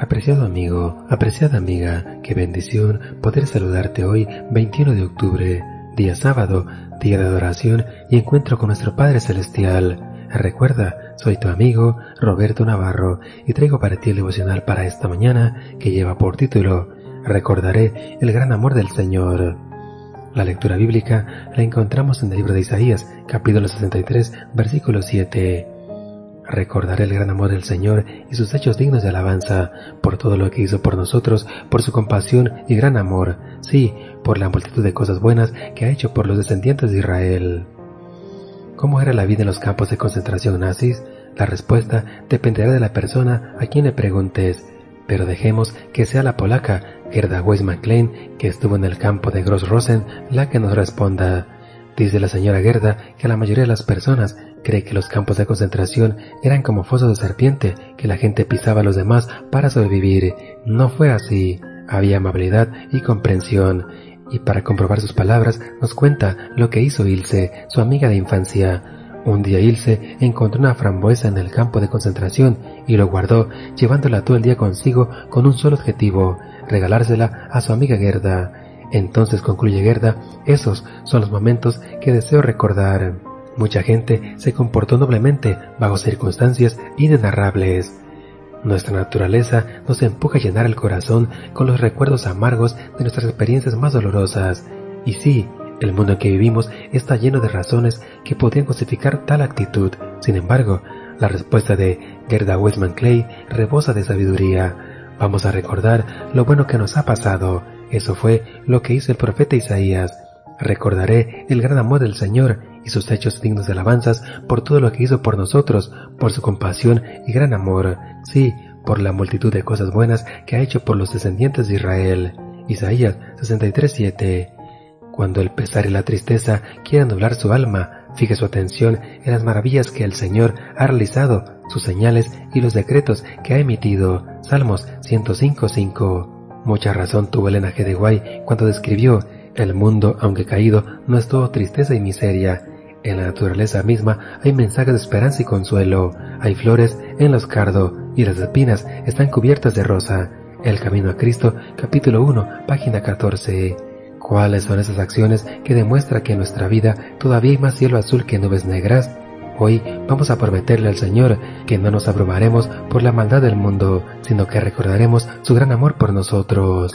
Apreciado amigo, apreciada amiga, qué bendición poder saludarte hoy 21 de octubre, día sábado, día de adoración y encuentro con nuestro Padre Celestial. Recuerda, soy tu amigo Roberto Navarro y traigo para ti el devocional para esta mañana que lleva por título Recordaré el gran amor del Señor. La lectura bíblica la encontramos en el libro de Isaías, capítulo 63, versículo 7. Recordaré el gran amor del Señor y sus hechos dignos de alabanza, por todo lo que hizo por nosotros, por su compasión y gran amor, sí, por la multitud de cosas buenas que ha hecho por los descendientes de Israel. ¿Cómo era la vida en los campos de concentración nazis? La respuesta dependerá de la persona a quien le preguntes, pero dejemos que sea la polaca Gerda Weiss McLean, que estuvo en el campo de Gross Rosen, la que nos responda. Dice la señora Gerda que la mayoría de las personas cree que los campos de concentración eran como fosos de serpiente, que la gente pisaba a los demás para sobrevivir. No fue así. Había amabilidad y comprensión. Y para comprobar sus palabras nos cuenta lo que hizo Ilse, su amiga de infancia. Un día Ilse encontró una frambuesa en el campo de concentración y lo guardó, llevándola todo el día consigo con un solo objetivo, regalársela a su amiga Gerda. Entonces concluye Gerda, esos son los momentos que deseo recordar. Mucha gente se comportó noblemente bajo circunstancias inenarrables. Nuestra naturaleza nos empuja a llenar el corazón con los recuerdos amargos de nuestras experiencias más dolorosas. Y sí, el mundo en que vivimos está lleno de razones que podrían justificar tal actitud. Sin embargo, la respuesta de Gerda Westman Clay rebosa de sabiduría. Vamos a recordar lo bueno que nos ha pasado eso fue lo que hizo el profeta Isaías. Recordaré el gran amor del Señor y sus hechos dignos de alabanzas por todo lo que hizo por nosotros, por su compasión y gran amor, sí, por la multitud de cosas buenas que ha hecho por los descendientes de Israel. Isaías 63:7. Cuando el pesar y la tristeza quieran nublar su alma, fije su atención en las maravillas que el Señor ha realizado, sus señales y los decretos que ha emitido. Salmos 105:5. Mucha razón tuvo Elena G. de Guay cuando describió el mundo, aunque caído, no es todo tristeza y miseria. En la naturaleza misma hay mensajes de esperanza y consuelo. Hay flores en los cardo y las espinas están cubiertas de rosa. El Camino a Cristo, capítulo 1, página 14. ¿Cuáles son esas acciones que demuestran que en nuestra vida todavía hay más cielo azul que nubes negras? Hoy vamos a prometerle al Señor que no nos abrumaremos por la maldad del mundo, sino que recordaremos su gran amor por nosotros.